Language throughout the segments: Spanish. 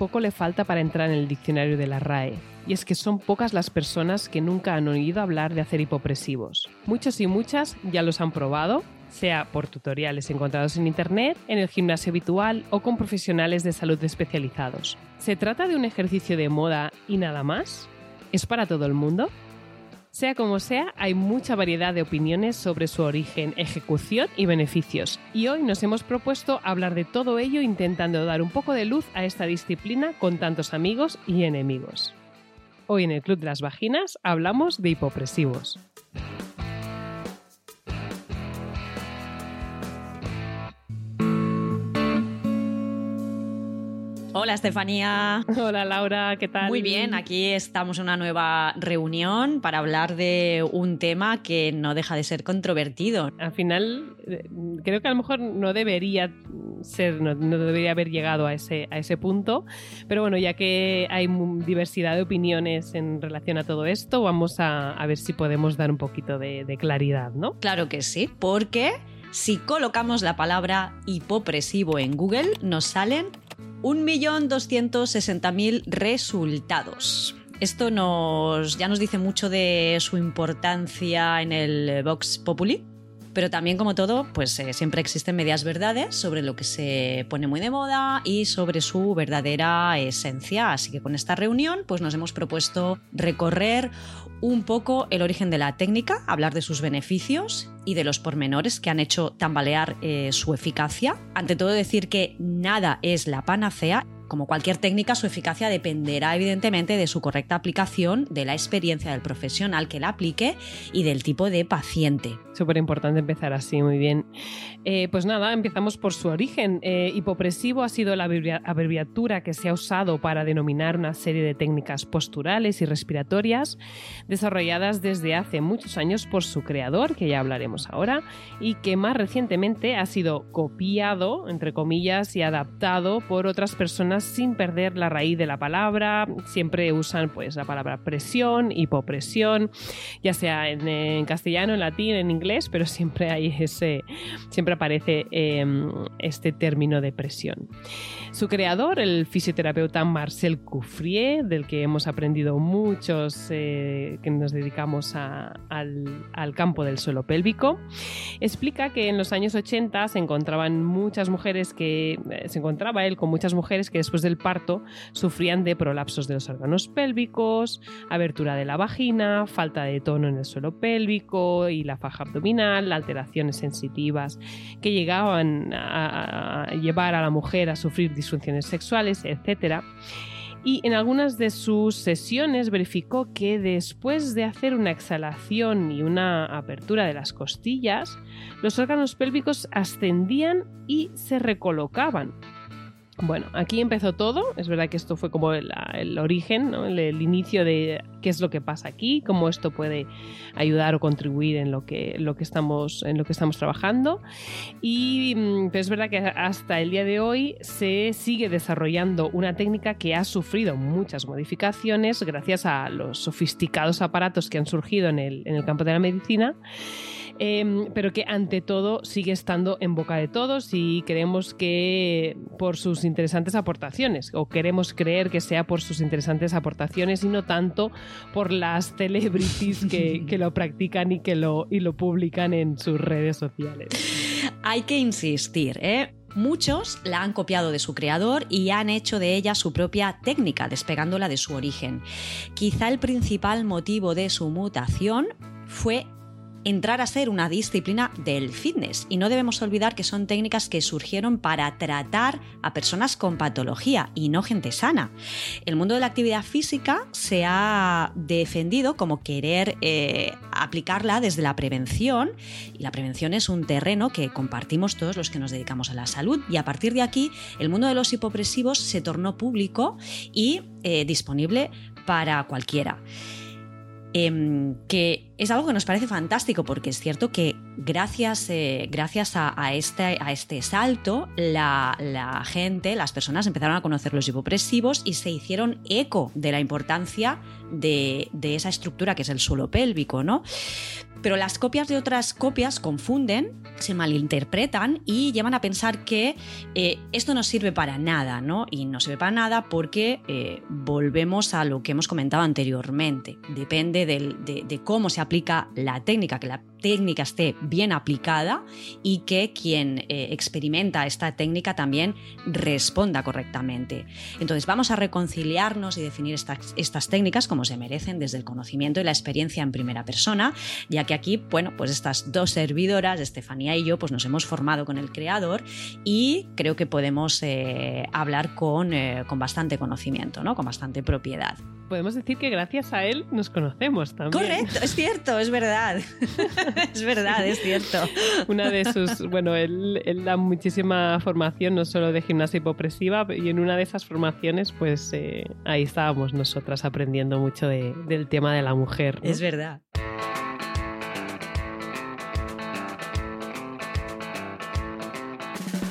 poco le falta para entrar en el diccionario de la RAE, y es que son pocas las personas que nunca han oído hablar de hacer hipopresivos. Muchos y muchas ya los han probado, sea por tutoriales encontrados en Internet, en el gimnasio habitual o con profesionales de salud especializados. ¿Se trata de un ejercicio de moda y nada más? ¿Es para todo el mundo? Sea como sea, hay mucha variedad de opiniones sobre su origen, ejecución y beneficios. Y hoy nos hemos propuesto hablar de todo ello intentando dar un poco de luz a esta disciplina con tantos amigos y enemigos. Hoy en el Club de las Vaginas hablamos de hipopresivos. Hola Estefanía. Hola Laura, ¿qué tal? Muy bien, aquí estamos en una nueva reunión para hablar de un tema que no deja de ser controvertido. Al final, eh, creo que a lo mejor no debería ser, no, debería haber llegado a ese, a ese punto, pero bueno, ya que hay diversidad de opiniones en relación a todo esto, vamos a, ver si podemos dar un poquito de, de claridad, ¿no? Claro que sí, porque si colocamos la palabra hipopresivo en Google, nos salen 1.260.000 resultados. Esto nos, ya nos dice mucho de su importancia en el Vox Populi, pero también, como todo, pues eh, siempre existen medias verdades sobre lo que se pone muy de moda y sobre su verdadera esencia. Así que con esta reunión, pues nos hemos propuesto recorrer un poco el origen de la técnica, hablar de sus beneficios y de los pormenores que han hecho tambalear eh, su eficacia. Ante todo decir que nada es la panacea como cualquier técnica, su eficacia dependerá evidentemente de su correcta aplicación, de la experiencia del profesional que la aplique y del tipo de paciente. Súper importante empezar así, muy bien. Eh, pues nada, empezamos por su origen. Eh, hipopresivo ha sido la abreviatura que se ha usado para denominar una serie de técnicas posturales y respiratorias desarrolladas desde hace muchos años por su creador, que ya hablaremos ahora, y que más recientemente ha sido copiado, entre comillas, y adaptado por otras personas sin perder la raíz de la palabra. Siempre usan pues la palabra presión, hipopresión, ya sea en, castellano, en latín, en inglés, pero siempre hay ese, siempre aparece em, este término de presión. Su creador, el fisioterapeuta Marcel Couffrier, del que hemos aprendido muchos eh, que nos dedicamos al, campo del suelo pélvico, explica que en los años 80 se encontraban muchas mujeres que eh, se encontraba él con muchas mujeres que después del parto sufrían de prolapsos de los órganos pélvicos, abertura de la vagina, falta de tono en el suelo pélvico y la faja abdominal, alteraciones sensitivas que llegaban a, llevar a la mujer a sufrir disfunciones sexuales, etc. Y en algunas de sus sesiones verificó que después de hacer una exhalación y una apertura de las costillas, los órganos pélvicos ascendían y se recolocaban. Bueno, aquí empezó todo. Es verdad que esto fue como el, origen, el, inicio de qué es lo que pasa aquí, cómo esto puede ayudar o contribuir en lo que, lo que, estamos, en lo que estamos trabajando. Y mm, es verdad que hasta el día de hoy se sigue desarrollando una técnica que ha sufrido muchas modificaciones gracias a los sofisticados aparatos que han surgido en el, en el campo de la medicina. Em, pero que ante todo sigue estando en boca de todos y creemos que por sus interesantes aportaciones, o queremos creer que sea por sus interesantes aportaciones y no tanto por las celebrities que, que lo practican y que lo, y lo publican en sus redes sociales. Hay que insistir, ¿eh? Muchos la han copiado de su creador y han hecho de ella su propia técnica, despegándola de su origen. Quizá el principal motivo de su mutación fue entrar a ser una disciplina del fitness. Y no debemos olvidar que son técnicas que surgieron para tratar a personas con patología y no gente sana. El mundo de la actividad física se ha defendido como querer eh, aplicarla desde la prevención. Y la prevención es un terreno que compartimos todos los que nos dedicamos a la salud. Y a partir de aquí, el mundo de los hipopresivos se tornó público y eh, disponible para cualquiera. Em, que es algo que nos parece fantástico porque es cierto que gracias, eh, gracias a, este, a, este, salto la, gente, las personas empezaron a conocer los hipopresivos y se hicieron eco de la importancia de, de esa estructura que es el suelo pélvico, ¿no? Pero las copias de otras copias confunden, se malinterpretan y llevan a pensar que eh, esto no sirve para nada, ¿no? Y no sirve para nada porque eh, volvemos a lo que hemos comentado anteriormente. Depende de, cómo se aplica la técnica, que la técnica esté bien aplicada y que quien eh, experimenta esta técnica también responda correctamente. Entonces vamos a reconciliarnos y definir estas, estas técnicas como se merecen desde el conocimiento y la experiencia en primera persona, ya que aquí, bueno, pues estas dos servidoras, Estefanía y yo, pues nos hemos formado con el creador y creo que podemos eh, hablar con, eh, con bastante conocimiento, ¿no? con bastante propiedad podemos decir que gracias a él nos conocemos también. Correcto, es cierto, es verdad. es verdad, es cierto. Una de sus, bueno, él, da muchísima formación, no solo de gimnasia hipopresiva, y en una de esas formaciones, pues eh, ahí estábamos nosotras aprendiendo mucho del tema de la mujer. Es verdad.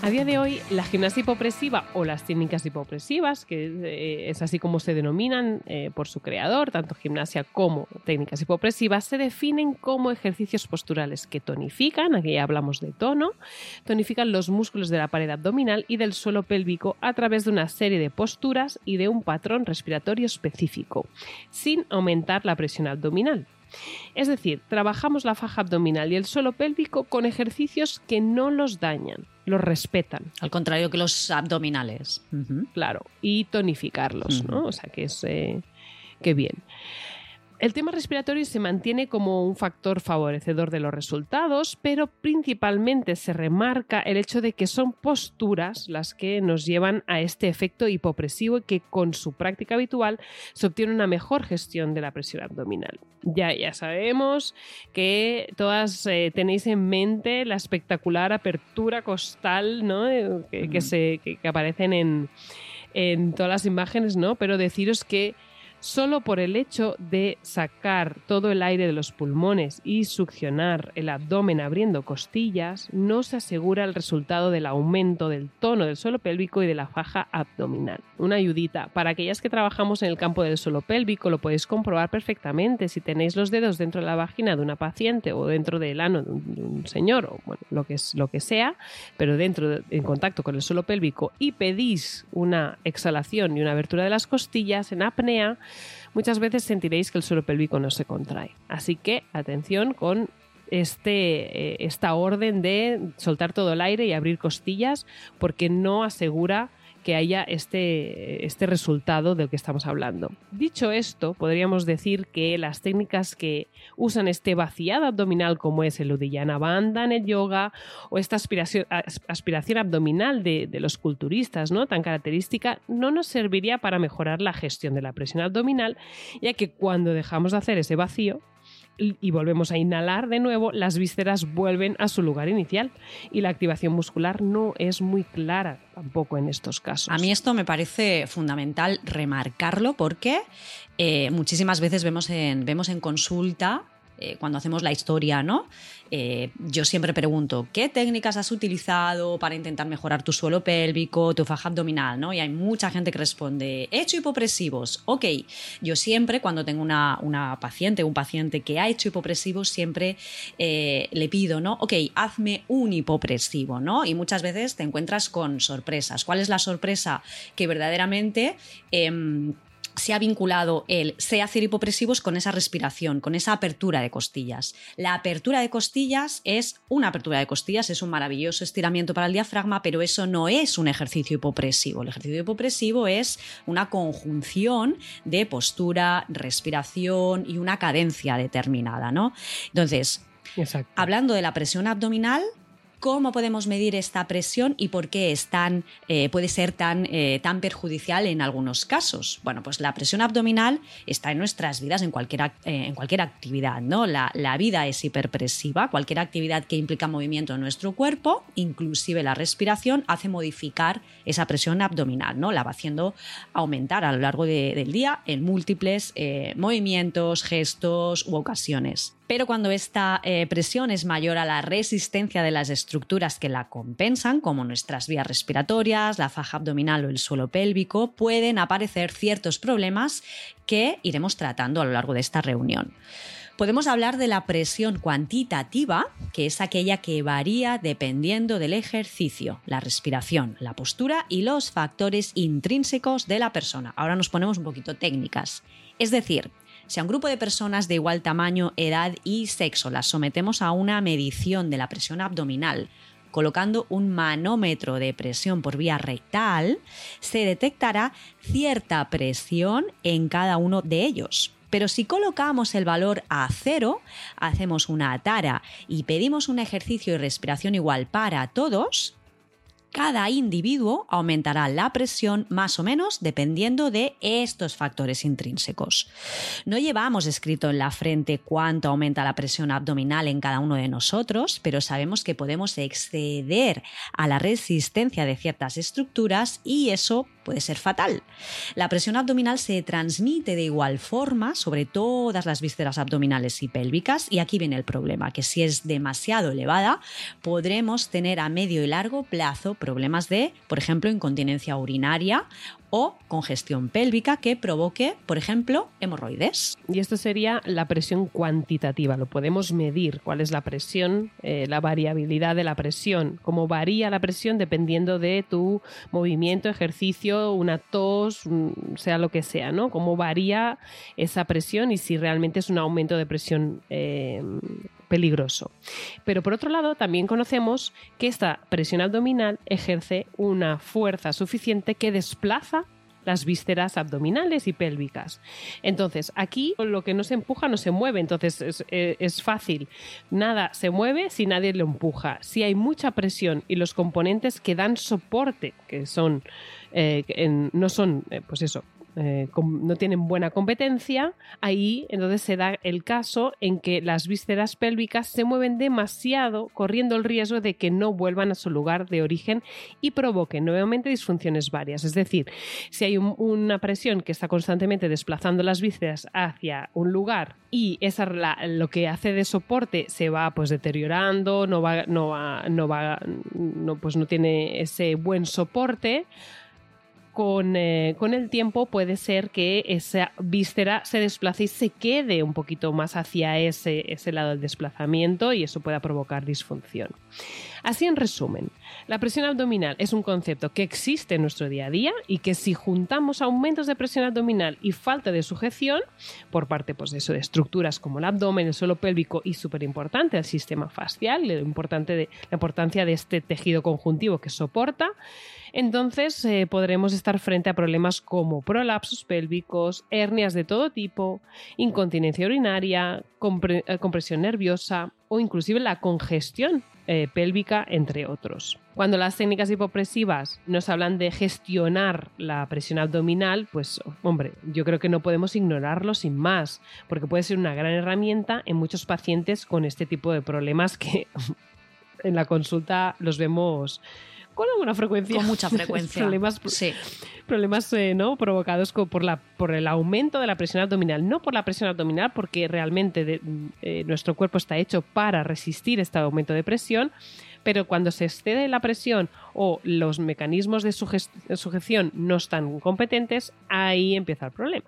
A día de hoy, la gimnasia hipopresiva o las técnicas hipopresivas, que eh, es así como se denominan eh, por su creador, tanto gimnasia como técnicas hipopresivas, se definen como ejercicios posturales que tonifican, aquí ya hablamos de tono, tonifican los músculos de la pared abdominal y del suelo pélvico a través de una serie de posturas y de un patrón respiratorio específico, sin aumentar la presión abdominal. Es decir, trabajamos la faja abdominal y el suelo pélvico con ejercicios que no los dañan, los respetan. Al contrario que los abdominales. Claro, y tonificarlos, ¿no? O sea que es... Eh, que bien. El tema respiratorio se mantiene como un factor favorecedor de los resultados, pero principalmente se remarca el hecho de que son posturas las que nos llevan a este efecto hipopresivo y que con su práctica habitual se obtiene una mejor gestión de la presión abdominal. Ya, ya sabemos que todas eh, tenéis en mente la espectacular apertura costal ¿no? Eh, que, se, que, aparecen en, en todas las imágenes, ¿no? pero deciros que solo por el hecho de sacar todo el aire de los pulmones y succionar el abdomen abriendo costillas, no se asegura el resultado del aumento del tono del suelo pélvico y de la faja abdominal. Una ayudita. Para aquellas que trabajamos en el campo del suelo pélvico, lo podéis comprobar perfectamente. Si tenéis los dedos dentro de la vagina de una paciente o dentro del ano de un, señor o bueno, lo que, es, lo que sea, pero dentro en contacto con el suelo pélvico y pedís una exhalación y una abertura de las costillas en apnea, muchas veces sentiréis que el suelo pélvico no se contrae. Así que atención con este, eh, esta orden de soltar todo el aire y abrir costillas porque no asegura que haya este, este resultado del que estamos hablando. Dicho esto, podríamos decir que las técnicas que usan este vaciado abdominal, como es el Uddiyana Bandha en el yoga, o esta aspiración, aspiración abdominal de, de, los culturistas, ¿no? tan característica, no nos serviría para mejorar la gestión de la presión abdominal, ya que cuando dejamos de hacer ese vacío, y volvemos a inhalar de nuevo, las vísceras vuelven a su lugar inicial y la activación muscular no es muy clara tampoco en estos casos. A mí esto me parece fundamental remarcarlo porque eh, muchísimas veces vemos en, vemos en consulta eh, cuando hacemos la historia, ¿no? Eh, yo siempre pregunto, ¿qué técnicas has utilizado para intentar mejorar tu suelo pélvico, tu faja abdominal? ¿no? Y hay mucha gente que responde, he hecho hipopresivos. Ok, yo siempre cuando tengo una, una paciente, un paciente que ha hecho hipopresivos, siempre eh, le pido, ¿no? Ok, hazme un hipopresivo, ¿no? Y muchas veces te encuentras con sorpresas. ¿Cuál es la sorpresa? Que verdaderamente... Em, se ha vinculado el se hacer hipopresivos con esa respiración, con esa apertura de costillas. La apertura de costillas es una apertura de costillas, es un maravilloso estiramiento para el diafragma, pero eso no es un ejercicio hipopresivo. El ejercicio hipopresivo es una conjunción de postura, respiración y una cadencia determinada, ¿no? Entonces, Exacto. Hablando de la presión abdominal, ¿cómo podemos medir esta presión y por qué es tan, eh, puede ser tan, eh, tan perjudicial en algunos casos? Bueno, pues la presión abdominal está en nuestras vidas en cualquier, eh, en cualquier actividad, ¿no? La, la vida es hiperpresiva, cualquier actividad que implica movimiento en nuestro cuerpo, inclusive la respiración, hace modificar esa presión abdominal, ¿no? La va haciendo aumentar a lo largo de- del día en múltiples movimientos, gestos u ocasiones. Pero cuando esta presión es mayor a la resistencia de las estructuras que la compensan, como nuestras vías respiratorias, la faja abdominal o el suelo pélvico, pueden aparecer ciertos problemas que iremos tratando a lo largo de esta reunión. Podemos hablar de la presión cuantitativa, que es aquella que varía dependiendo del ejercicio, la respiración, la postura y los factores intrínsecos de la persona. Ahora nos ponemos un poquito técnicas. Es decir, si a un grupo de personas de igual tamaño, edad y sexo las sometemos a una medición de la presión abdominal, colocando un manómetro de presión por vía rectal, se detectará cierta presión en cada uno de ellos. Pero si colocamos el valor a cero, hacemos una tara y pedimos un ejercicio y respiración igual para todos, cada individuo aumentará la presión más o menos dependiendo de estos factores intrínsecos. No llevamos escrito en la frente cuánto aumenta la presión abdominal en cada uno de nosotros, pero sabemos que podemos exceder a la resistencia de ciertas estructuras y eso puede ser fatal. La presión abdominal se transmite de igual forma sobre todas las vísceras abdominales y pélvicas y aquí viene el problema, que si es demasiado elevada podremos tener a medio y largo plazo problemas de, por ejemplo, incontinencia urinaria o congestión pélvica que provoque, por ejemplo, hemorroides. Y esto sería la presión cuantitativa. Lo podemos medir. ¿Cuál es la presión? Eh, la variabilidad de la presión. Cómo varía la presión dependiendo de tu movimiento, ejercicio, una tos, sea lo que sea, ¿no? Cómo varía esa presión y si realmente es un aumento de presión eh, peligroso. Pero por otro lado, también conocemos que esta presión abdominal ejerce una fuerza suficiente que desplaza las vísceras abdominales y pélvicas. Entonces, aquí lo que no se empuja no se mueve, entonces es, eh, fácil. Nada se mueve si nadie lo empuja. Si hay mucha presión y los componentes que dan soporte, que son, eh, no son, eh, pues eso, eh, no tienen buena competencia, ahí entonces se da el caso en que las vísceras pélvicas se mueven demasiado, corriendo el riesgo de que no vuelvan a su lugar de origen y provoquen nuevamente disfunciones varias. Es decir, si hay un- una presión que está constantemente desplazando las vísceras hacia un lugar y esa lo que hace de soporte se va pues deteriorando, no va, no va, no va, no, pues no tiene ese buen soporte. Con, eh, con el tiempo puede ser que esa víscera se desplace y se quede un poquito más hacia ese, ese lado del desplazamiento y eso pueda provocar disfunción. Así en resumen, la presión abdominal es un concepto que existe en nuestro día a día y que si juntamos aumentos de presión abdominal y falta de sujeción por parte pues, de, eso, de estructuras como el abdomen, el suelo pélvico y súper importante el sistema facial, lo importante de, la importancia de este tejido conjuntivo que soporta, entonces eh, podremos estar frente a problemas como prolapsos pélvicos, hernias de todo tipo, incontinencia urinaria, eh, compresión nerviosa o inclusive la congestión eh, pélvica, entre otros. Cuando las técnicas hipopresivas nos hablan de gestionar la presión abdominal, pues hombre, yo creo que no podemos ignorarlo sin más, porque puede ser una gran herramienta en muchos pacientes con este tipo de problemas que en la consulta los vemos con alguna frecuencia. Con mucha frecuencia. problemas Sí. problemas eh, ¿no? provocados por, la, por el aumento de la presión abdominal. No por la presión abdominal, porque realmente de- eh, nuestro cuerpo está hecho para resistir este aumento de presión, pero cuando se excede la presión o los mecanismos de sujeción no están competentes, ahí empieza el problema.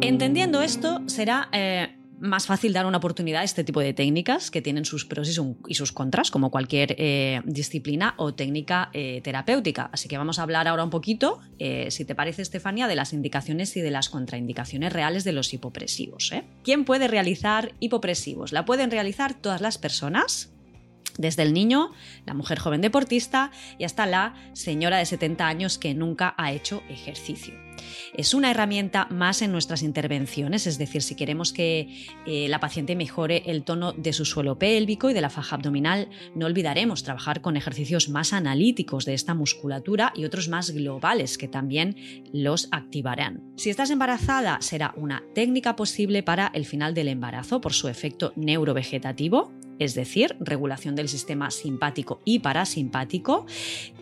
Entendiendo esto, será eh, más fácil dar una oportunidad a este tipo de técnicas que tienen sus pros y, su- y sus contras, como cualquier eh, disciplina o técnica eh, terapéutica. Así que vamos a hablar ahora un poquito, eh, si te parece, Estefanía, de las indicaciones y de las contraindicaciones reales de los hipopresivos. ¿Quién puede realizar hipopresivos? ¿La pueden realizar todas las personas? Desde el niño, la mujer joven deportista y hasta la señora de 70 años que nunca ha hecho ejercicio. Es una herramienta más en nuestras intervenciones, es decir, si queremos que eh, la paciente mejore el tono de su suelo pélvico y de la faja abdominal, no olvidaremos trabajar con ejercicios más analíticos de esta musculatura y otros más globales que también los activarán. Si estás embarazada, será una técnica posible para el final del embarazo por su efecto neurovegetativo es decir, regulación del sistema simpático y parasimpático,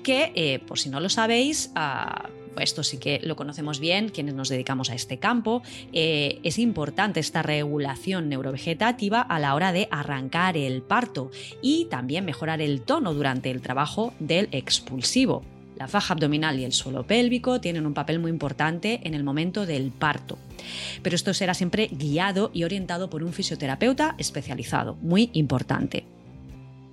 que, eh, por si no lo sabéis, ah, esto sí que lo conocemos bien, quienes nos dedicamos a este campo, eh, es importante esta regulación neurovegetativa a la hora de arrancar el parto y también mejorar el tono durante el trabajo del expulsivo. La faja abdominal y el suelo pélvico tienen un papel muy importante en el momento del parto. Pero esto será siempre guiado y orientado por un fisioterapeuta especializado, muy importante.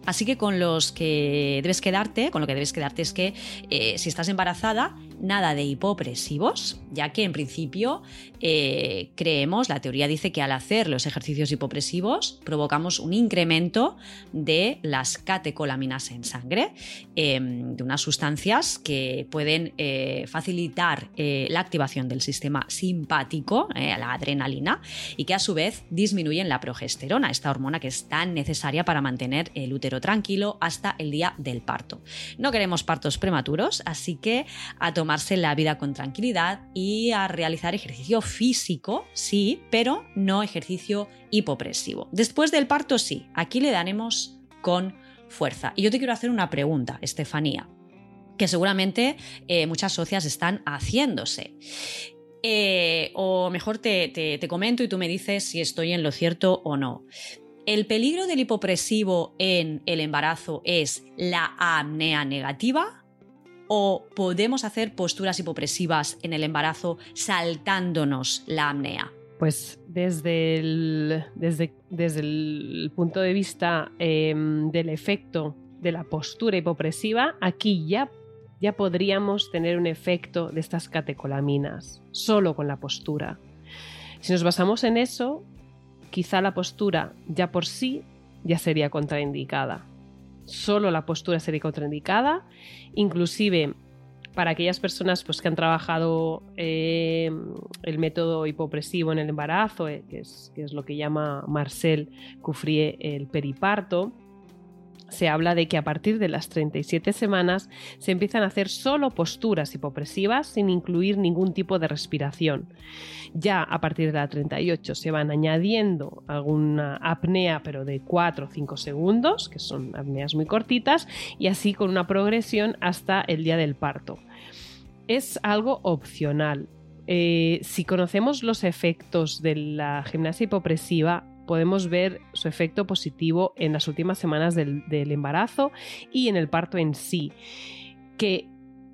Así que con los que debes quedarte, con lo que debes quedarte es que eh, si estás embarazada, nada de hipopresivos, ya que en principio eh, creemos, la teoría dice que al hacer los ejercicios hipopresivos provocamos un incremento de las catecolaminas en sangre, em, de unas sustancias que pueden eh, facilitar la activación del sistema simpático, la adrenalina, y que a su vez disminuyen la progesterona, esta hormona que es tan necesaria para mantener el útero tranquilo hasta el día del parto. No queremos partos prematuros, así que a tomarse la vida con tranquilidad y a realizar ejercicio físico, sí, pero no ejercicio hipopresivo. Después del parto, sí, aquí le daremos con fuerza. Y yo te quiero hacer una pregunta, Estefanía, que seguramente eh, muchas socias están haciéndose. Eh, o mejor te, te, comento y tú me dices si estoy en lo cierto o no. ¿El peligro del hipopresivo en el embarazo es la apnea negativa? ¿O podemos hacer posturas hipopresivas en el embarazo saltándonos la apnea? Pues desde el, desde, desde el punto de vista em, del efecto de la postura hipopresiva, aquí ya, ya podríamos tener un efecto de estas catecolaminas, solo con la postura. Si nos basamos en eso, quizá la postura ya por sí ya sería contraindicada. Solo la postura sería contraindicada, inclusive para aquellas personas pues, que han trabajado eh, el método hipopresivo en el embarazo, eh, que, es, que, es, lo que llama Marcel Coufrier el periparto, se habla de que a partir de las 37 semanas se empiezan a hacer solo posturas hipopresivas sin incluir ningún tipo de respiración. Ya a partir de la 38 se van añadiendo alguna apnea, pero de 4 o 5 segundos, que son apneas muy cortitas, y así con una progresión hasta el día del parto. Es algo opcional. Eh, si conocemos los efectos de la gimnasia hipopresiva, podemos ver su efecto positivo en las últimas semanas del, embarazo y en el parto en sí. Que,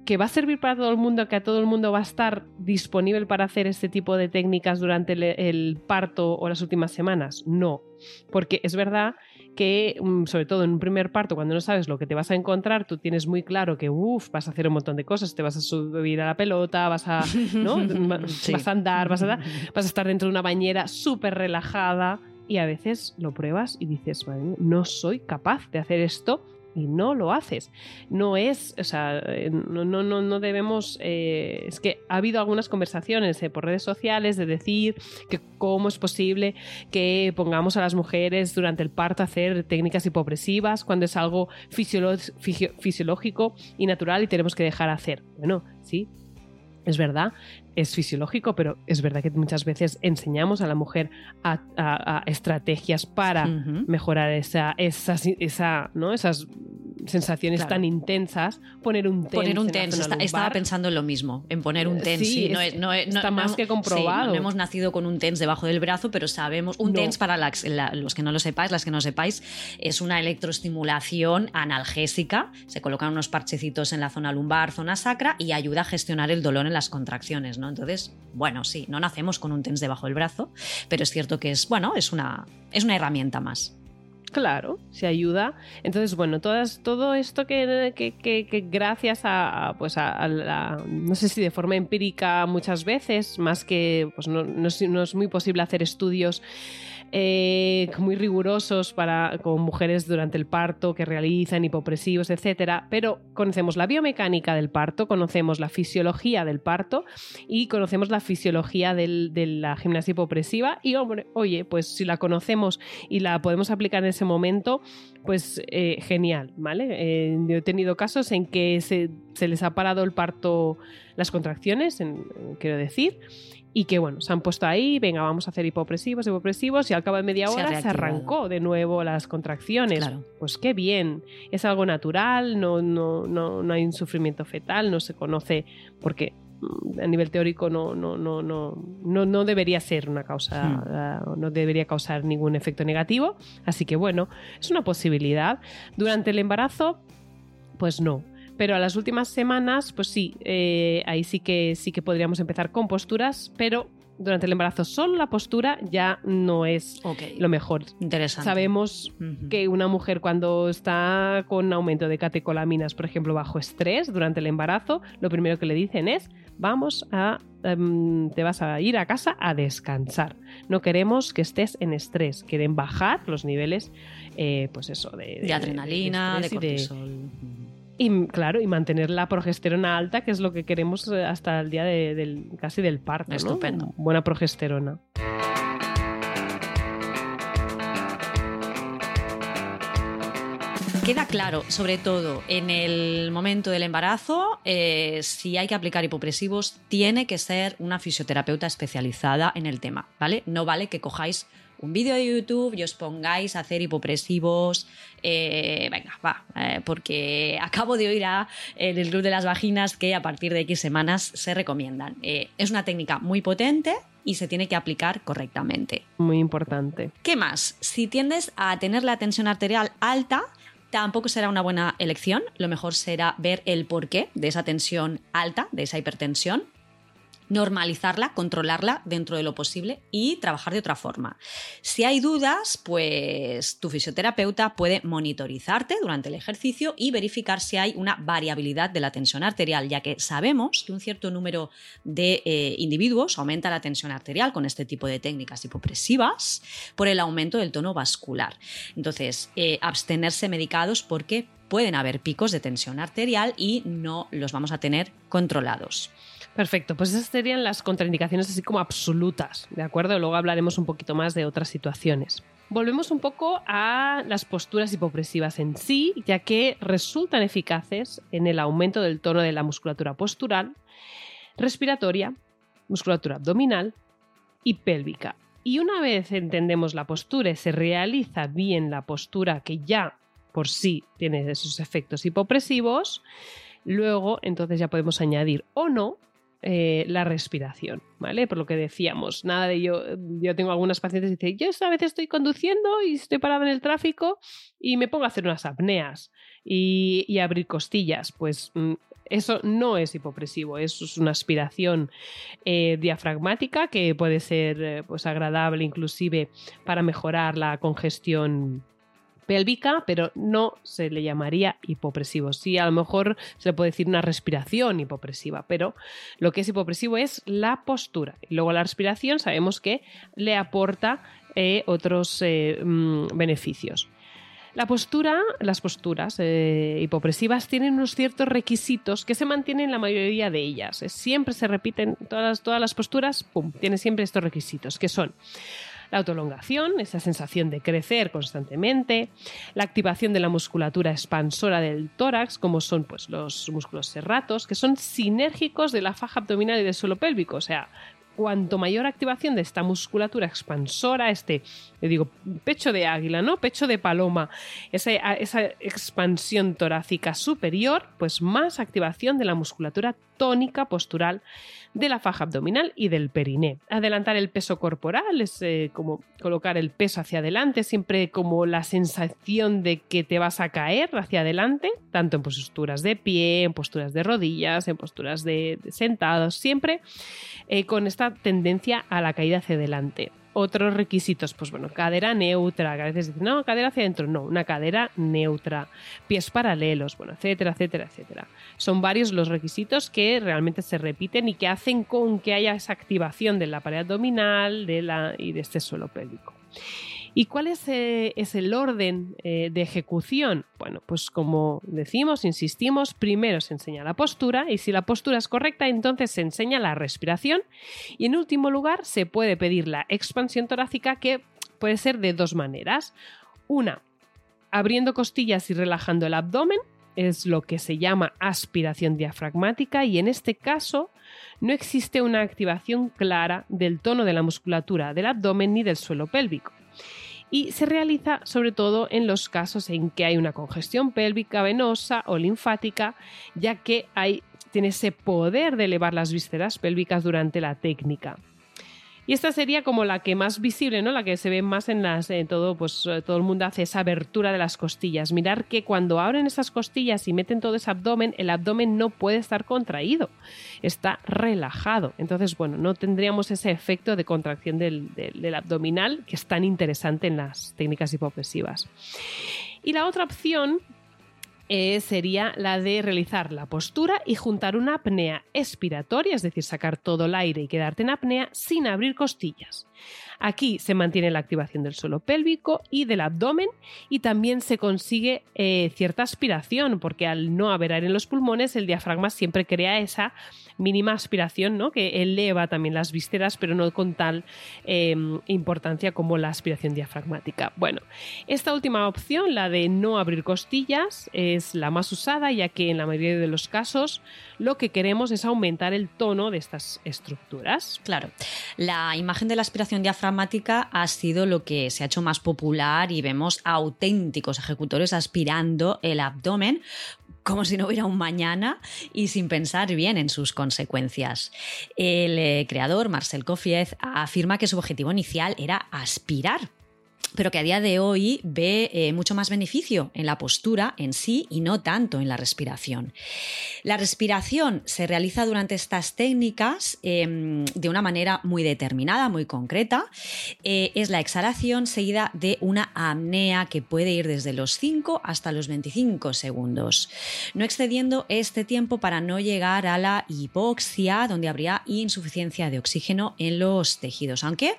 que va a servir para todo el mundo, que a todo el mundo va a estar disponible para hacer este tipo de técnicas durante el, parto o las últimas semanas. No, porque es verdad que, mm, sobre todo en un primer parto, cuando no sabes lo que te vas a encontrar, tú tienes muy claro que, uff, vas a hacer un montón de cosas, te vas a subir a la pelota, vas a, ¿no? vas a andar, vas a, vas a estar dentro de una bañera súper relajada, y a veces lo pruebas y dices, no soy capaz de hacer esto y no lo haces. No es, o sea, eh, no, no, no, debemos, eh, es que ha habido algunas conversaciones eh, por redes sociales de decir que cómo es posible que pongamos a las mujeres durante el parto a hacer técnicas hipopresivas cuando es algo fisiológico y natural y tenemos que dejar hacer. Bueno, sí, es verdad, es fisiológico, pero es verdad que muchas veces enseñamos a la mujer a, estrategias para mejorar esa, esa, esa, ¿no? esas sensaciones tan intensas, poner un TENS. Poner un TENS, estaba pensando en lo mismo, en poner un TENS. Sí, no, no, está más que comprobado. no hemos nacido con un TENS debajo del brazo, pero sabemos, un TENS para los que no lo sepáis, las que no sepáis, es una electroestimulación analgésica, se colocan unos parchecitos en la zona lumbar, zona sacra y ayuda a gestionar el dolor en las contracciones, ¿no? Entonces, bueno, sí, no nacemos con un TENS debajo del brazo, pero es cierto que es, bueno, es una, es una herramienta más. Claro, se ayuda. Entonces, bueno, todas, todo esto que, que, gracias a, pues a, la, no sé si de forma empírica muchas veces, más que pues no, no, es muy posible hacer estudios eh, muy rigurosos para, con mujeres durante el parto que realizan hipopresivos, etcétera, pero conocemos la biomecánica del parto, conocemos la fisiología del parto y conocemos la fisiología del, de la gimnasia hipopresiva y, hombre, oye, pues si la conocemos y la podemos aplicar en ese momento, pues eh, genial, ¿vale? Eh, yo he tenido casos en que se, se, les ha parado el parto, las contracciones, en, quiero decir, y que bueno, se han puesto ahí, venga, vamos a hacer hipopresivos, hipopresivos, y al cabo de media hora se, se arrancó de nuevo las contracciones. Claro. Pues qué bien, es algo natural, no, no, no, no hay un sufrimiento fetal, no se conoce, porque a nivel teórico no, no, no, no, no, no debería ser una causa, hmm. no debería causar ningún efecto negativo. Así que bueno, es una posibilidad. Durante el embarazo, pues no. Pero a las últimas semanas, pues sí, eh, ahí sí que sí que podríamos empezar con posturas, pero durante el embarazo solo la postura ya no es okay. lo mejor. Interesante. Sabemos uh -huh. que una mujer cuando está con aumento de catecolaminas, por ejemplo, bajo estrés durante el embarazo, lo primero que le dicen es vamos a um, te vas a ir a casa a descansar. No queremos que estés en estrés, quieren bajar los niveles, eh, pues eso, de, de, de adrenalina, de, de cortisol. Y claro, y mantener la progesterona alta, que es lo que queremos eh, hasta el día de, del, casi del parto. Estupendo. ¿no? Buena progesterona. Queda claro, sobre todo en el momento del embarazo, eh, si hay que aplicar hipopresivos, tiene que ser una fisioterapeuta especializada en el tema, ¿vale? No vale que cojáis un vídeo de YouTube y os pongáis a hacer hipopresivos. Eh, venga, va, eh, porque acabo de oír a, en el Club de las Vaginas que a partir de X semanas se recomiendan. Eh, es una técnica muy potente y se tiene que aplicar correctamente. Muy importante. ¿Qué más? Si tiendes a tener la tensión arterial alta, tampoco será una buena elección. Lo mejor será ver el porqué de esa tensión alta, de esa hipertensión, normalizarla, controlarla dentro de lo posible y trabajar de otra forma. Si hay dudas, pues tu fisioterapeuta puede monitorizarte durante el ejercicio y verificar si hay una variabilidad de la tensión arterial, ya que sabemos que un cierto número de eh, individuos aumenta la tensión arterial con este tipo de técnicas hipopresivas por el aumento del tono vascular. Entonces, eh, abstenerse medicados porque pueden haber picos de tensión arterial y no los vamos a tener controlados. Perfecto, pues esas serían las contraindicaciones así como absolutas, ¿de acuerdo? Luego hablaremos un poquito más de otras situaciones. Volvemos un poco a las posturas hipopresivas en sí, ya que resultan eficaces en el aumento del tono de la musculatura postural, respiratoria, musculatura abdominal y pélvica. Y una vez entendemos la postura y se realiza bien la postura que ya por sí tiene esos efectos hipopresivos, luego entonces ya podemos añadir o no eh, la respiración, ¿vale? Por lo que decíamos, nada de yo, yo tengo algunas pacientes que dicen, yo a veces estoy conduciendo y estoy parada en el tráfico y me pongo a hacer unas apneas y, abrir costillas, pues mm, eso no es hipopresivo, eso es una aspiración eh, diafragmática que puede ser eh, pues agradable inclusive para mejorar la congestión pélvica, pero no se le llamaría hipopresivo. Sí, a lo mejor se le puede decir una respiración hipopresiva, pero lo que es hipopresivo es la postura. Y luego la respiración sabemos que le aporta eh, otros eh, mmm, beneficios. La postura, las posturas eh, hipopresivas tienen unos ciertos requisitos que se mantienen en la mayoría de ellas. Siempre se repiten todas, todas las posturas, pum, tiene siempre estos requisitos, que son la autolongación, esa sensación de crecer constantemente, la activación de la musculatura expansora del tórax, como son pues, los músculos serratos, que son sinérgicos de la faja abdominal y del suelo pélvico, o sea, cuanto mayor activación de esta musculatura expansora, este, digo, pecho de águila, ¿no? Pecho de paloma, esa, esa expansión torácica superior, pues más activación de la musculatura tónica postural de la faja abdominal y del periné. Adelantar el peso corporal es eh, como colocar el peso hacia adelante, siempre como la sensación de que te vas a caer hacia adelante, tanto en posturas de pie, en posturas de rodillas, en posturas de, sentados, siempre eh, con esta tendencia a la caída hacia adelante otros requisitos, pues bueno, cadera neutra, que a veces dicen, no, cadera hacia adentro, no, una cadera neutra, pies paralelos, bueno, etcétera, etcétera, etcétera. Son varios los requisitos que realmente se repiten y que hacen con que haya esa activación de la pared abdominal de la, y de este suelo pélvico. ¿Y cuál es, eh, es el orden eh, de ejecución? Bueno, pues como decimos, insistimos, primero se enseña la postura y si la postura es correcta, entonces se enseña la respiración y en último lugar se puede pedir la expansión torácica que puede ser de dos maneras. Una, abriendo costillas y relajando el abdomen, es lo que se llama aspiración diafragmática y en este caso no existe una activación clara del tono de la musculatura del abdomen ni del suelo pélvico y se realiza sobre todo en los casos en que hay una congestión pélvica venosa o linfática, ya que tiene ese poder de elevar las vísceras pélvicas durante la técnica. Y esta sería como la que más visible, ¿no? La que se ve más en las todo, pues eh, todo el mundo hace esa abertura de las costillas. Mirar que cuando abren esas costillas y meten todo ese abdomen, el abdomen no puede estar contraído, está relajado. Entonces, bueno, no tendríamos ese efecto de contracción del, del abdominal que es tan interesante en las técnicas hipopresivas. Y la otra opción eh, sería la de realizar la postura y juntar una apnea expiratoria, es decir, sacar todo el aire y quedarte en apnea sin abrir costillas. Aquí se mantiene la activación del suelo pélvico y del abdomen y también se consigue eh, cierta aspiración porque al no haber aire en los pulmones el diafragma siempre crea esa mínima aspiración ¿no? que eleva también las vísceras pero no con tal em, importancia como la aspiración diafragmática. Bueno, esta última opción, la de no abrir costillas, es la más usada ya que en la mayoría de los casos lo que queremos es aumentar el tono de estas estructuras. Claro, la imagen de la aspiración diafragmática ha sido lo que se ha hecho más popular y vemos auténticos ejecutores aspirando el abdomen como si no hubiera un mañana y sin pensar bien en sus consecuencias. El eh, creador, Marcel Koffiev, afirma que su objetivo inicial era aspirar pero que a día de hoy ve eh, mucho más beneficio en la postura en sí y no tanto en la respiración. La respiración se realiza durante estas técnicas em, de una manera muy determinada, muy concreta. Eh, es la exhalación seguida de una apnea que puede ir desde los 5 hasta los 25 segundos, no excediendo este tiempo para no llegar a la hipoxia, donde habría insuficiencia de oxígeno en los tejidos, aunque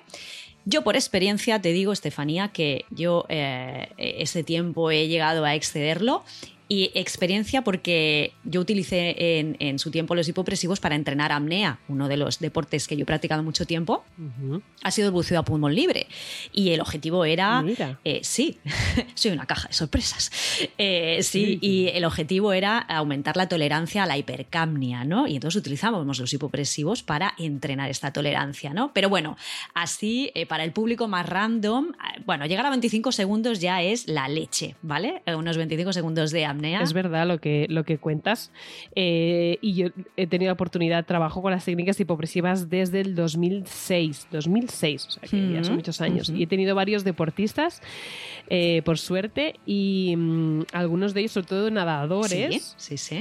yo por experiencia te digo, Estefanía, que yo eh, ese tiempo he llegado a excederlo y experiencia porque yo utilicé en, su tiempo los hipopresivos para entrenar apnea, uno de los deportes que yo he practicado mucho tiempo, ha sido el buceo a pulmón libre. Y el objetivo era, eh, sí, soy una caja de sorpresas, eh, sí, y el objetivo era aumentar la tolerancia a la hipercapnia, ¿no? Y entonces utilizábamos los hipopresivos para entrenar esta tolerancia, ¿no? Pero bueno, así eh, para el público más random, bueno, llegar a 25 segundos ya es la leche, ¿vale? Unos 25 segundos de apnea es verdad lo que, lo que cuentas. Eh, y yo he tenido la oportunidad, trabajo con las técnicas hipopresivas desde el 2006, 2006, o sea que ya son muchos años. Y he tenido varios deportistas, eh, por suerte, y mm, algunos de ellos, sobre todo nadadores,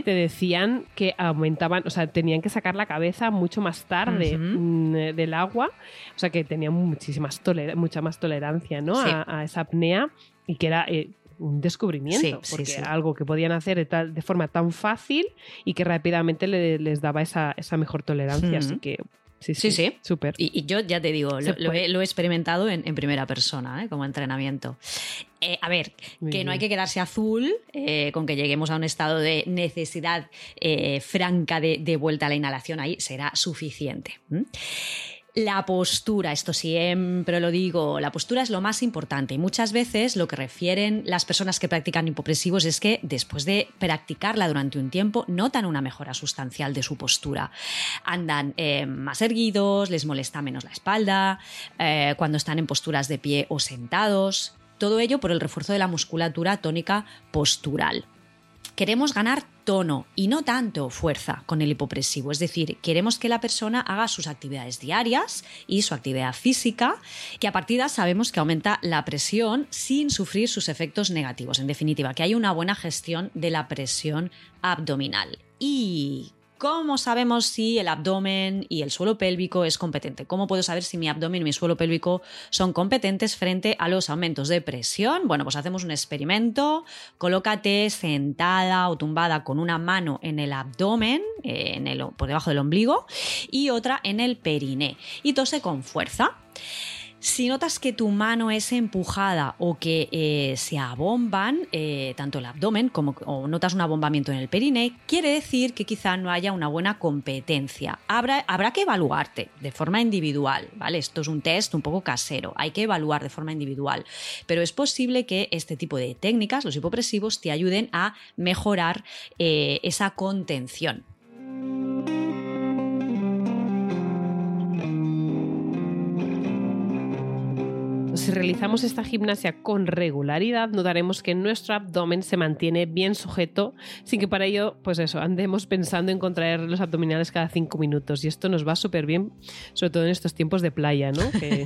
te decían que aumentaban, o sea, tenían que sacar la cabeza mucho más tarde mm, del agua, o sea que tenían muchísimas mucha más tolerancia ¿no? a, esa apnea y que era eh, un descubrimiento, porque algo que podían hacer de, forma tan fácil y que rápidamente les daba esa, mejor tolerancia. Así que Sí, sí, sí. Súper. Y, yo ya te digo, lo, he, experimentado en, primera persona, ¿eh? como entrenamiento. Eh, a ver, que no hay que quedarse azul eh, con que lleguemos a un estado de necesidad franca de, vuelta a la inhalación, ahí será suficiente. La postura, esto siempre lo digo, la postura es lo más importante y muchas veces lo que refieren las personas que practican hipopresivos es que después de practicarla durante un tiempo notan una mejora sustancial de su postura. Andan eh, más erguidos, les molesta menos la espalda, eh, cuando están en posturas de pie o sentados. Todo ello por el refuerzo de la musculatura tónica postural queremos ganar tono y no tanto fuerza con el hipopresivo. Es decir, queremos que la persona haga sus actividades diarias y su actividad física, que a partir de sabemos que aumenta la presión sin sufrir sus efectos negativos. En definitiva, que hay una buena gestión de la presión abdominal. Y ¿Cómo sabemos si el abdomen y el suelo pélvico es competente? ¿Cómo puedo saber si mi abdomen y mi suelo pélvico son competentes frente a los aumentos de presión? Bueno, pues hacemos un experimento. Colócate sentada o tumbada con una mano en el abdomen, en el, por debajo del ombligo, y otra en el periné. Y tose con fuerza. Si notas que tu mano es empujada o que eh, se abomban eh, tanto el abdomen como notas un abombamiento en el perine, quiere decir que quizá no haya una buena competencia. Habrá, habrá que evaluarte de forma individual, ¿vale? Esto es un test un poco casero, hay que evaluar de forma individual, pero es posible que este tipo de técnicas, los hipopresivos, te ayuden a mejorar eh, esa contención. Si realizamos esta gimnasia con regularidad, notaremos que nuestro abdomen se mantiene bien sujeto, sin que para ello, pues eso, andemos pensando en contraer los abdominales cada cinco minutos. Y esto nos va súper bien, sobre todo en estos tiempos de playa, ¿no? Que,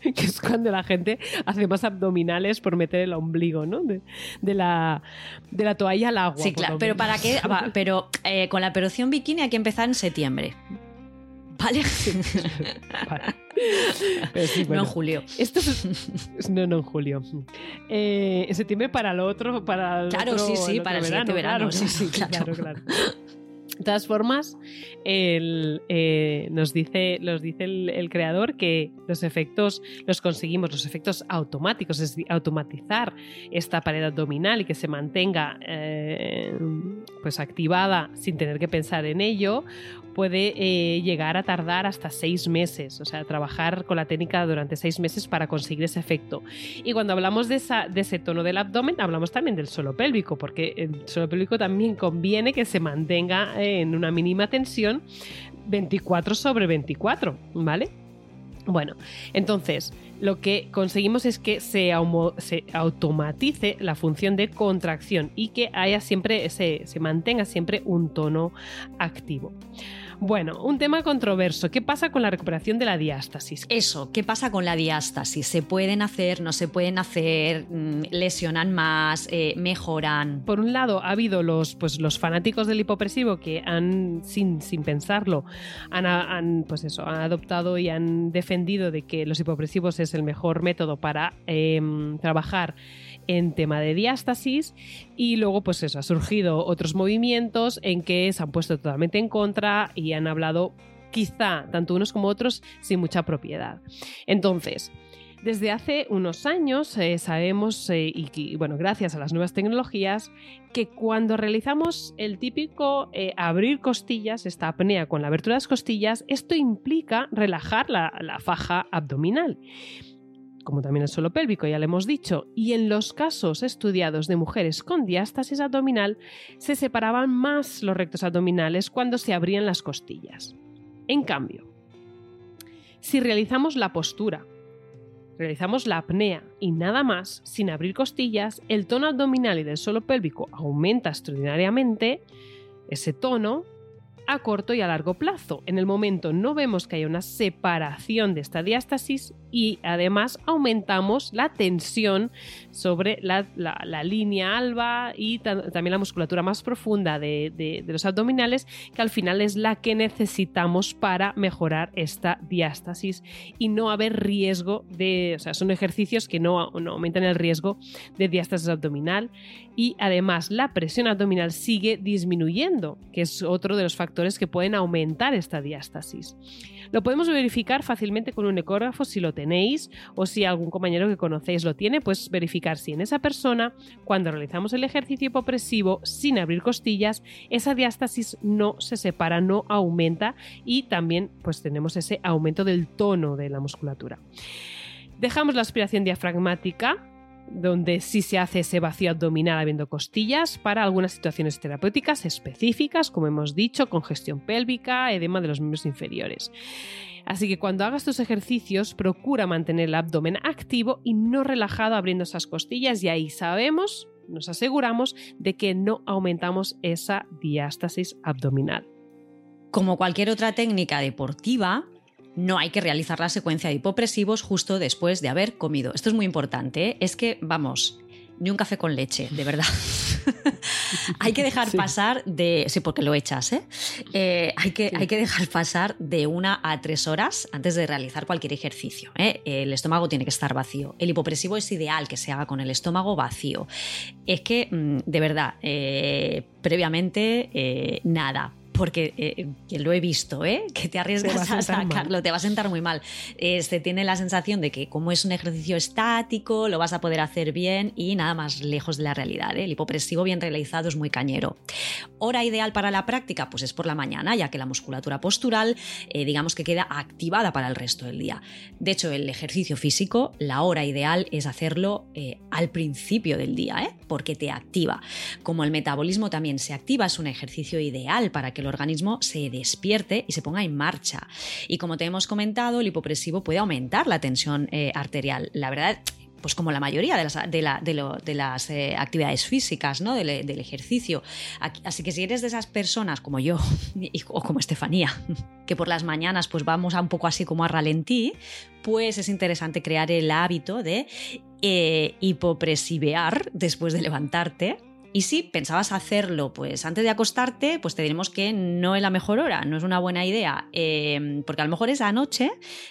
que, es cuando la gente hace más abdominales por meter el ombligo, ¿no? De, de la, de la toalla al agua. Sí, claro, pero para qué, pero eh, con la operación bikini hay que empezar en septiembre. ¿Vale? vale. Sí, bueno. No en julio. Esto es, no, no en julio. Eh, en septiembre para lo otro, para el Claro, otro, sí, sí, el para el verano, verano. Claro, sí, sí, claro, claro. De todas formas, eh, nos dice, nos dice el, creador que los efectos los conseguimos, los efectos automáticos, es automatizar esta pared abdominal y que se mantenga eh, pues activada sin tener que pensar en ello, puede eh, llegar a tardar hasta seis meses, o sea, trabajar con la técnica durante seis meses para conseguir ese efecto. Y cuando hablamos de, esa, de ese tono del abdomen, hablamos también del suelo pélvico, porque el suelo pélvico también conviene que se mantenga en una mínima tensión 24 sobre 24, ¿vale? Bueno, entonces lo que conseguimos es que se, automatice la función de contracción y que haya siempre se mantenga siempre un tono activo. Bueno, un tema controverso. ¿Qué pasa con la recuperación de la diástasis? Eso, ¿qué pasa con la diástasis? ¿Se pueden hacer, no se pueden hacer, mm, lesionan más, eh, mejoran? Por un lado, ha habido los, pues, los fanáticos del hipopresivo que han, sin, sin pensarlo, han, han, pues eso, han adoptado y han defendido de que los hipopresivos es el mejor método para eh, trabajar en tema de diástasis y luego pues eso, ha surgido otros movimientos en que se han puesto totalmente en contra y han hablado quizá tanto unos como otros sin mucha propiedad. Entonces, desde hace unos años eh, sabemos, eh, y, bueno, gracias a las nuevas tecnologías, que cuando realizamos el típico eh, abrir costillas, esta apnea con la abertura de las costillas, esto implica relajar la, la faja abdominal como también el suelo pélvico, ya lo hemos dicho, y en los casos estudiados de mujeres con diástasis abdominal, se separaban más los rectos abdominales cuando se abrían las costillas. En cambio, si realizamos la postura, realizamos la apnea y nada más, sin abrir costillas, el tono abdominal y del suelo pélvico aumenta extraordinariamente, ese tono a corto y a largo plazo. En el momento no vemos que haya una separación de esta diástasis y además aumentamos la tensión sobre la, la, línea alba y también la musculatura más profunda de, de, de, los abdominales, que al final es la que necesitamos para mejorar esta diástasis y no haber riesgo de, o sea, son ejercicios que no, no aumentan el riesgo de diástasis abdominal y además la presión abdominal sigue disminuyendo, que es otro de los factores que pueden aumentar esta diástasis. Lo podemos verificar fácilmente con un ecógrafo si lo tenéis o si algún compañero que conocéis lo tiene, pues verificar si en esa persona, cuando realizamos el ejercicio hipopresivo sin abrir costillas, esa diástasis no se separa, no aumenta y también pues tenemos ese aumento del tono de la musculatura. Dejamos la aspiración diafragmática donde sí se hace ese vacío abdominal habiendo costillas para algunas situaciones terapéuticas específicas, como hemos dicho, congestión pélvica, edema de los miembros inferiores. Así que cuando hagas tus ejercicios, procura mantener el abdomen activo y no relajado abriendo esas costillas y ahí sabemos, nos aseguramos de que no aumentamos esa diástasis abdominal. Como cualquier otra técnica deportiva, no hay que realizar la secuencia de hipopresivos justo después de haber comido. Esto es muy importante, ¿eh? es que, vamos, ni un café con leche, de verdad. hay que dejar sí. pasar de. Sí, porque lo echas, ¿eh? eh hay, que, sí. hay que dejar pasar de una a tres horas antes de realizar cualquier ejercicio. ¿eh? El estómago tiene que estar vacío. El hipopresivo es ideal que se haga con el estómago vacío. Es que, mm, de verdad, eh, previamente, nada porque eh, que lo he visto, ¿eh? que te arriesgas Te a sentar mal. sacarlo, te va a sentar muy mal. Eh, se tiene la sensación de que como es un ejercicio estático, lo vas a poder hacer bien y nada más lejos de la realidad. ¿eh? El hipopresivo bien realizado es muy cañero. Hora ideal para la práctica, pues es por la mañana, ya que la musculatura postural, eh, digamos que queda activada para el resto del día. De hecho, el ejercicio físico, la hora ideal es hacerlo al principio del día, ¿eh? Porque te activa. Como el metabolismo también se activa, es un ejercicio ideal para que el organismo se despierte y se ponga en marcha. Y como te hemos comentado, el hipopresivo puede aumentar la tensión eh, arterial. La verdad, pues como la mayoría de las, de las, eh, actividades físicas, ¿no? del, ejercicio. Así que si eres de esas personas como yo o como Estefanía, que por las mañanas pues vamos a un poco así como a ralentí, pues es interesante crear el hábito de eh, hipopresivear después de levantarte. Y si pensabas hacerlo pues antes de acostarte, pues te diremos que no es la mejor hora, no es una buena idea, eh, porque a lo mejor esa noche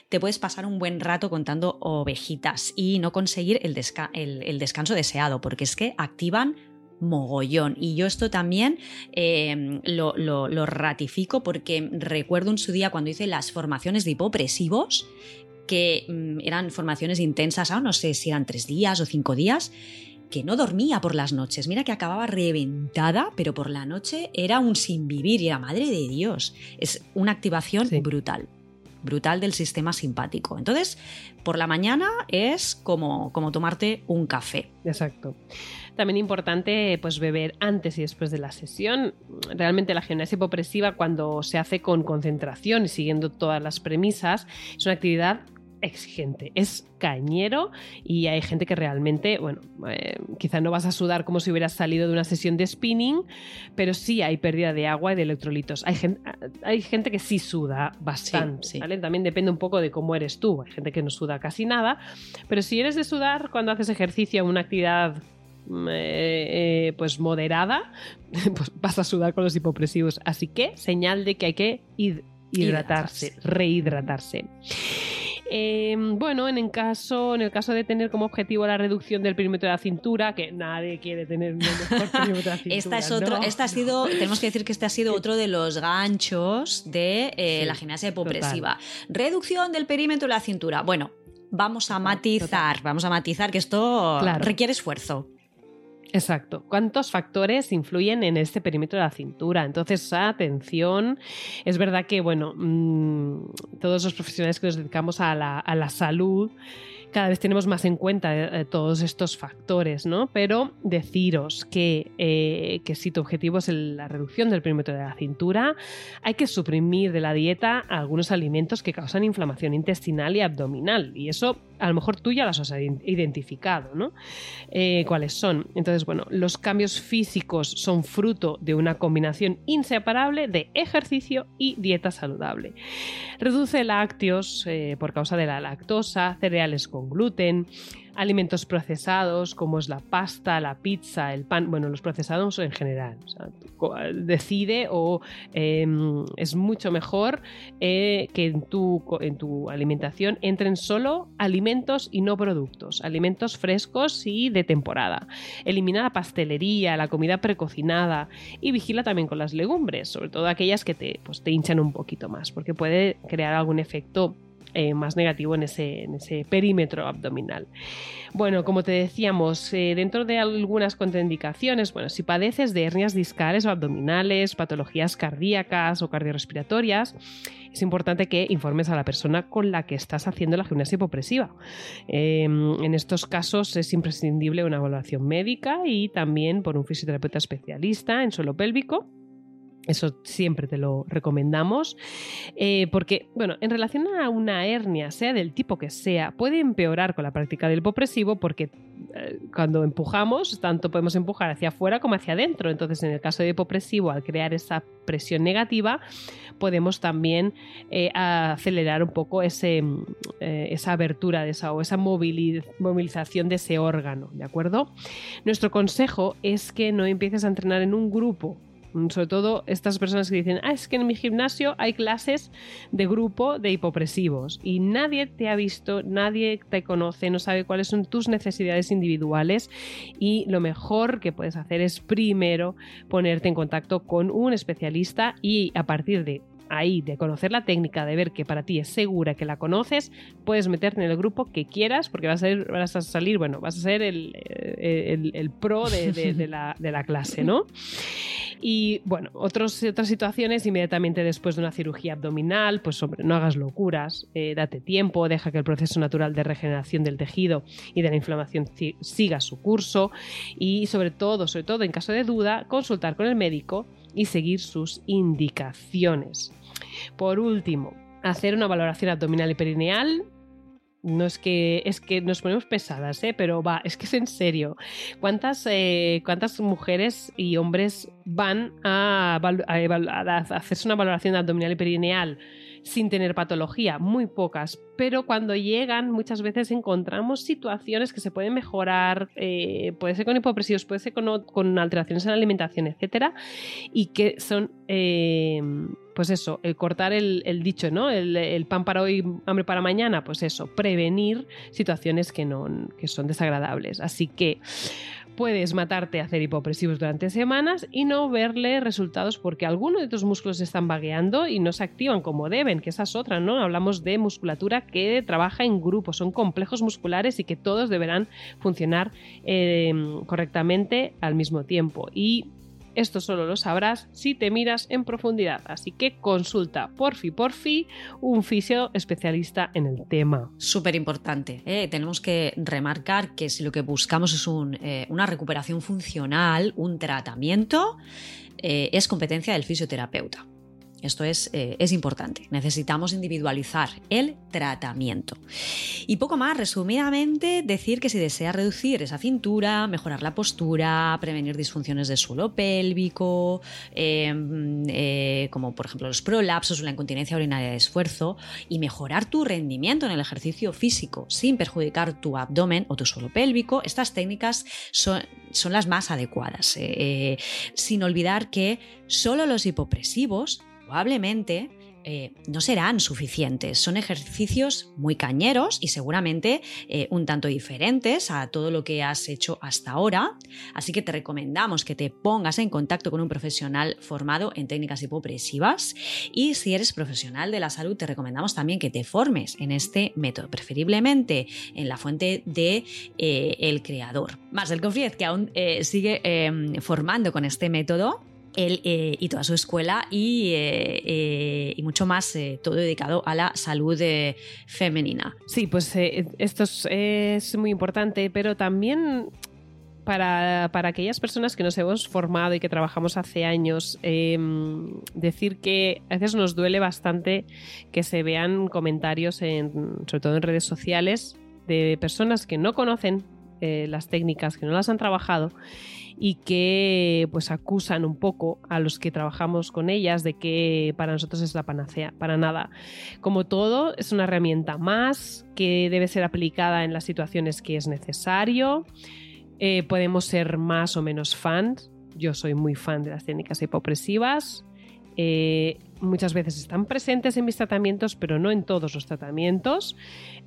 te puedes pasar un buen rato contando ovejitas y no conseguir el, desca- el- el descanso deseado, porque es que activan mogollón. Y yo esto también eh, lo, ratifico porque recuerdo en su día cuando hice las formaciones de hipopresivos, que mm, eran formaciones intensas, ahora no sé si eran tres días o cinco días, que no dormía por las noches. Mira que acababa reventada, pero por la noche era un sin vivir y era madre de Dios. Es una activación Sí. brutal. Brutal del sistema simpático. Entonces, por la mañana es como, como tomarte un café. Exacto. También importante pues beber antes y después de la sesión. Realmente la gimnasia hipopresiva cuando se hace con concentración y siguiendo todas las premisas es una actividad exigente, es cañero y hay gente que realmente, bueno, eh, quizá no vas a sudar como si hubieras salido de una sesión de spinning, pero sí hay pérdida de agua y de electrolitos. Hay gente, hay gente que sí suda bastante, Sí, sí. ¿vale? También depende un poco de cómo eres tú. Hay gente que no suda casi nada, pero si eres de sudar cuando haces ejercicio, una actividad mm, eh, eh, pues moderada, pues vas a sudar con los hipopresivos. Así que señal de que hay que hid- hidratarse, Hidratarse. rehidratarse. Eh, bueno, en el, caso, en el caso de tener como objetivo la reducción del perímetro de la cintura, que nadie quiere tener un mejor perímetro de la cintura. Esta es otro, ¿no? esta ha sido, tenemos que decir que este ha sido otro de los ganchos de eh, Sí, la gimnasia hipopresiva. Reducción del perímetro de la cintura. Bueno, vamos a Total, matizar, vamos a matizar que esto Claro. requiere esfuerzo. Exacto. ¿Cuántos factores influyen en este perímetro de la cintura? Entonces, atención. Es verdad que, bueno, mm, todos los profesionales que nos dedicamos a la, a la salud, cada vez tenemos más en cuenta eh, todos estos factores, ¿no? Pero deciros que, eh, que si tu objetivo es la reducción del perímetro de la cintura, hay que suprimir de la dieta algunos alimentos que causan inflamación intestinal y abdominal. Y eso, a lo mejor tú ya las has ident- identificado, ¿no? eh, cuáles son. Entonces, bueno, los cambios físicos son fruto de una combinación inseparable de ejercicio y dieta saludable. Reduce lácteos eh, por causa de la lactosa, cereales con gluten, alimentos procesados como es la pasta, la pizza, el pan, bueno, los procesados en general. Decide o eh, es mucho mejor eh, que en tu, en tu alimentación entren solo alimentos y no productos, alimentos frescos y de temporada. Elimina la pastelería, la comida precocinada y vigila también con las legumbres, sobre todo aquellas que te, pues, te hinchan un poquito más, porque puede crear algún efecto eh, más negativo en ese, en ese perímetro abdominal. Bueno, como te decíamos, eh, dentro de algunas contraindicaciones, bueno, si padeces de hernias discales o abdominales, patologías cardíacas o cardiorrespiratorias, es importante que informes a la persona con la que estás haciendo la gimnasia hipopresiva. Eh, en estos casos es imprescindible una evaluación médica y también por un fisioterapeuta especialista en suelo pélvico. Eso siempre te lo recomendamos. Eh, porque, bueno, en relación a una hernia, sea del tipo que sea, puede empeorar con la práctica del hipopresivo porque eh, cuando empujamos, tanto podemos empujar hacia afuera como hacia adentro. Entonces, en el caso de hipopresivo, al crear esa presión negativa, podemos también eh, acelerar un poco ese, mm, esa abertura de esa, o esa movili- movilización de ese órgano, ¿de acuerdo? Nuestro consejo es que no empieces a entrenar en un grupo Sobre todo estas personas que dicen, ah, es que en mi gimnasio hay clases de grupo de hipopresivos y nadie te ha visto, nadie te conoce, no sabe cuáles son tus necesidades individuales y lo mejor que puedes hacer es primero ponerte en contacto con un especialista y a partir de ahí, de conocer la técnica, de ver que para ti es segura, que la conoces, puedes meterte en el grupo que quieras, porque vas a, ir, vas a salir, bueno, vas a ser el, el, el pro de, de, de, la, de, la, clase, ¿no? Y bueno, otros, otras situaciones, inmediatamente después de una cirugía abdominal, pues hombre, no hagas locuras, eh, date tiempo, deja que el proceso natural de regeneración del tejido y de la inflamación siga su curso y sobre todo, sobre todo en caso de duda, consultar con el médico y seguir sus indicaciones. Por último, hacer una valoración abdominal y perineal. No es que es que nos ponemos pesadas, ¿eh? pero va, es que es en serio. ¿Cuántas, eh, cuántas mujeres y hombres van a, hacerse una valoración abdominal y perineal sin tener patología? Muy pocas, pero cuando llegan muchas veces encontramos situaciones que se pueden mejorar, eh, puede ser con hipopresivos, puede ser con, alteraciones en la alimentación, etcétera, y que son, eh, pues eso, el cortar el, el dicho, ¿no? El, el, pan para hoy, hambre para mañana, pues eso, prevenir situaciones que, no, que son desagradables. Así que puedes matarte a hacer hipopresivos durante semanas y no verle resultados porque algunos de tus músculos están vagueando y no se activan como deben, que esa es otra, ¿no? Hablamos de musculatura que trabaja en grupos, son complejos musculares y que todos deberán funcionar eh, correctamente al mismo tiempo. Y esto solo lo sabrás si te miras en profundidad, así que consulta porfi porfi un fisio especialista en el tema. Súper importante. ¿eh? Tenemos que remarcar que si lo que buscamos es eh, una recuperación funcional, un tratamiento, eh, es competencia del fisioterapeuta. Esto es, eh, es, importante. Necesitamos individualizar el tratamiento. Y poco más, resumidamente, decir que si desea reducir esa cintura, mejorar la postura, prevenir disfunciones del suelo pélvico, eh, eh, como por ejemplo los prolapsos o la incontinencia urinaria de esfuerzo, y mejorar tu rendimiento en el ejercicio físico sin perjudicar tu abdomen o tu suelo pélvico, estas técnicas son, son las más adecuadas. Eh, sin olvidar que solo los hipopresivos probablemente eh, no serán suficientes. Son ejercicios muy cañeros y seguramente eh, un tanto diferentes a todo lo que has hecho hasta ahora. Así que te recomendamos que te pongas en contacto con un profesional formado en técnicas hipopresivas. Y si eres profesional de la salud, te recomendamos también que te formes en este método, preferiblemente en la fuente de eh, el creador. Más el Confiez, que aún sigue em, formando con este método él eh, y toda su escuela y, eh, eh, y mucho más, todo dedicado a la salud femenina. Sí, pues esto es, muy importante, pero también para, para, aquellas personas que nos hemos formado y que trabajamos hace años, decir que a veces nos duele bastante que se vean comentarios, en, sobre todo en redes sociales, de personas que no conocen las técnicas, que no las han trabajado y que pues acusan un poco a los que trabajamos con ellas de que para nosotros es la panacea, para nada. Como todo, es una herramienta más que debe ser aplicada en las situaciones que es necesario. Eh, podemos ser más o menos fans. Yo soy muy fan de las técnicas hipopresivas. Eh, muchas veces están presentes en mis tratamientos, pero no en todos los tratamientos.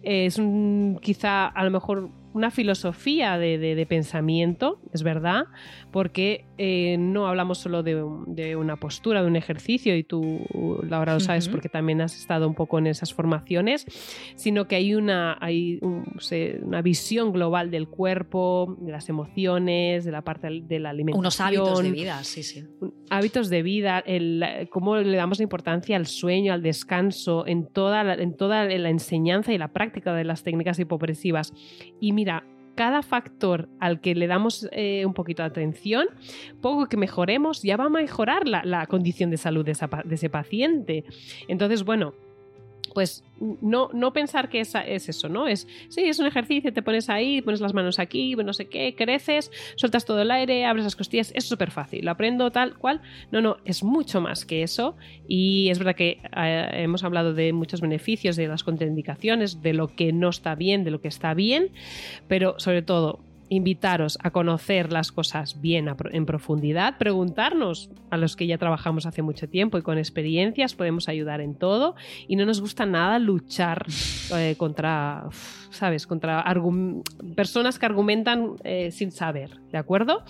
Es un, quizá a lo mejor una filosofía de, de, de pensamiento, es verdad, porque eh, no hablamos solo de, de, una postura, de un ejercicio, y tú, Laura, lo sabes uh -huh. porque también has estado un poco en esas formaciones, sino que hay una, hay un, una visión global del cuerpo, de las emociones, de la parte de la alimentación. Unos hábitos de vida, sí, sí. Hábitos de vida, el, cómo le damos importancia al sueño, al descanso, en toda la, en toda la enseñanza y la práctica de las técnicas hipopresivas. Y mira, cada factor al que le damos eh, un poquito de atención, poco que mejoremos, ya va a mejorar la, la condición de salud de, ese paciente. Entonces, bueno, pues no, no pensar que es, es, eso, ¿no? Es, sí, es un ejercicio, te pones ahí, pones las manos aquí, no sé qué, creces, sueltas todo el aire, abres las costillas, es súper fácil, lo aprendo tal cual. No, no, es mucho más que eso y es verdad que eh, hemos hablado de muchos beneficios, de las contraindicaciones, de lo que no está bien, de lo que está bien, pero sobre todo invitaros a conocer las cosas bien en profundidad, preguntarnos a los que ya trabajamos hace mucho tiempo y con experiencias podemos ayudar en todo y no nos gusta nada luchar eh, contra, ¿sabes? Contra personas que argumentan eh, sin saber, ¿de acuerdo?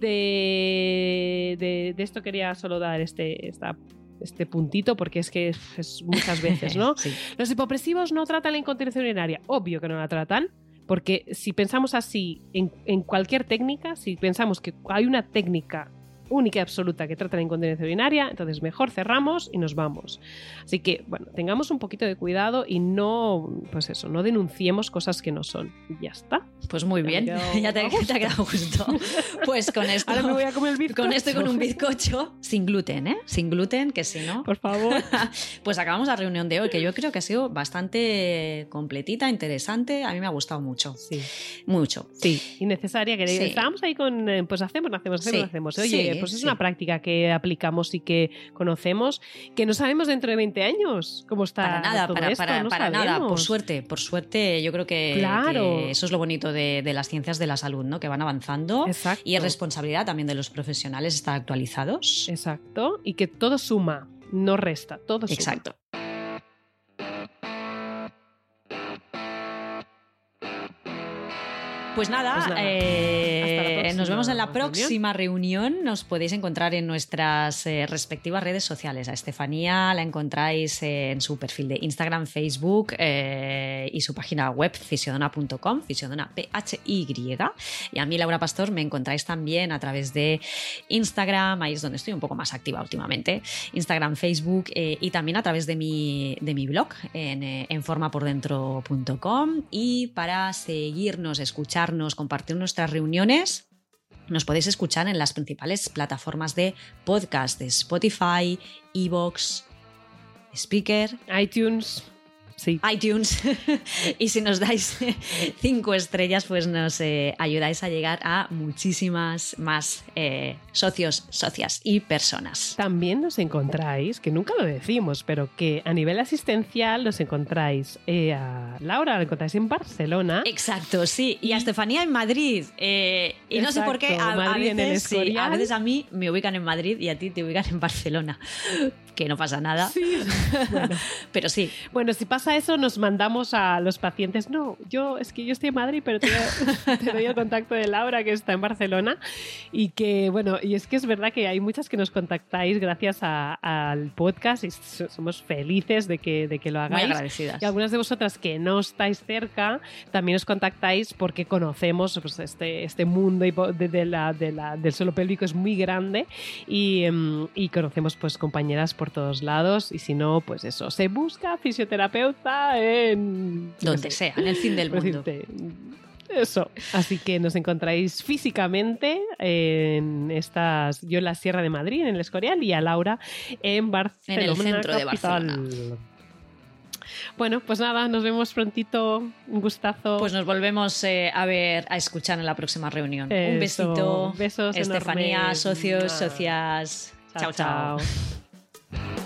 De, de, esto quería solo dar este, esta este puntito porque es que es muchas veces, ¿no? Los hipopresivos no tratan la incontinencia urinaria. Obvio que no la tratan, porque si pensamos así en, en cualquier técnica, si pensamos que hay una técnica única y absoluta que trata la incontinencia urinaria, entonces mejor cerramos y nos vamos. Así que, bueno, tengamos un poquito de cuidado y no, pues eso, no denunciemos cosas que no son. Y ya está. Pues muy bien, ya te, ha quedado justo. Pues con esto. Ahora me voy a comer el bizcocho. Con esto y con un bizcocho sin gluten, ¿eh? Sin gluten, que si no. Por favor. pues acabamos la reunión de hoy, que yo creo que ha sido bastante completita, interesante. A mí me ha gustado mucho. Sí. Mucho. Sí. Y necesaria. Que estábamos ahí con, eh, pues hacemos, hacemos, hacemos, hacemos. Oye, pues es una práctica que aplicamos y que conocemos, que no sabemos dentro de 20 años cómo está. Para nada, todo para, esto, para, no para nada, por suerte, por suerte, yo creo que, Claro. que eso es lo bonito de, de las ciencias de la salud, ¿no? Que van avanzando Exacto. y es responsabilidad también de los profesionales estar actualizados. Exacto. Y que todo suma, no resta, todo suma. Exacto. Pues nada, Pues nada. eh, próxima nos vemos en la próxima reunión. Nos podéis encontrar en nuestras eh, respectivas redes sociales. A Estefanía la encontráis eh, en su perfil de Instagram, Facebook y su página web fisiodona.com, fisiodona P-H-Y. Y a mí, Laura Pastor, me encontráis también a través de Instagram, ahí es donde estoy un poco más activa últimamente. Instagram, Facebook y también a través de mi, de mi blog en, en formapordentro.com. Y para seguirnos, escucharnos, compartir nuestras reuniones, nos podéis escuchar en las principales plataformas de podcast de Spotify, Evox, Speaker, iTunes, sí. iTunes. y si nos dais cinco estrellas, pues nos eh, ayudáis a llegar a muchísimas más eh, socios, socias y personas. También nos encontráis, que nunca lo decimos, pero que a nivel asistencial nos encontráis eh, a Laura, la encontráis en Barcelona. Exacto, sí. Y a Estefanía en Madrid. Y no sé por qué, a, a veces, sí, a veces a mí me ubican en Madrid y a ti te ubican en Barcelona. Que no pasa nada. Sí. Bueno, Pero sí, bueno, si pasa eso, nos mandamos a los pacientes. No, yo es que yo estoy en Madrid, pero te, doy- te doy el contacto de Laura, que está en Barcelona. Y que, bueno, y es que es verdad que hay muchas que nos contactáis gracias a- al podcast y so- somos felices de que, de que lo muy hagáis. agradecidas. Y algunas de vosotras que no estáis cerca, también os contactáis porque conocemos pues, este, este mundo de, de la, de la- del suelo pélvico es muy grande y, em, y conocemos pues compañeras por todos lados y si no, pues eso, se busca fisioterapeuta en... Donde sé, sea, en el fin del mundo. Eso, así que nos encontráis físicamente en estas, yo en la Sierra de Madrid, en el Escorial, y a Laura en Barcelona. centro de capital. Barcelona. Bueno, pues nada, nos vemos prontito. Un gustazo. Pues nos volvemos eh, a ver, a escuchar en la próxima reunión. Un besito. Besos Estefanía, enormes. socios, socias. chao. chao. chao.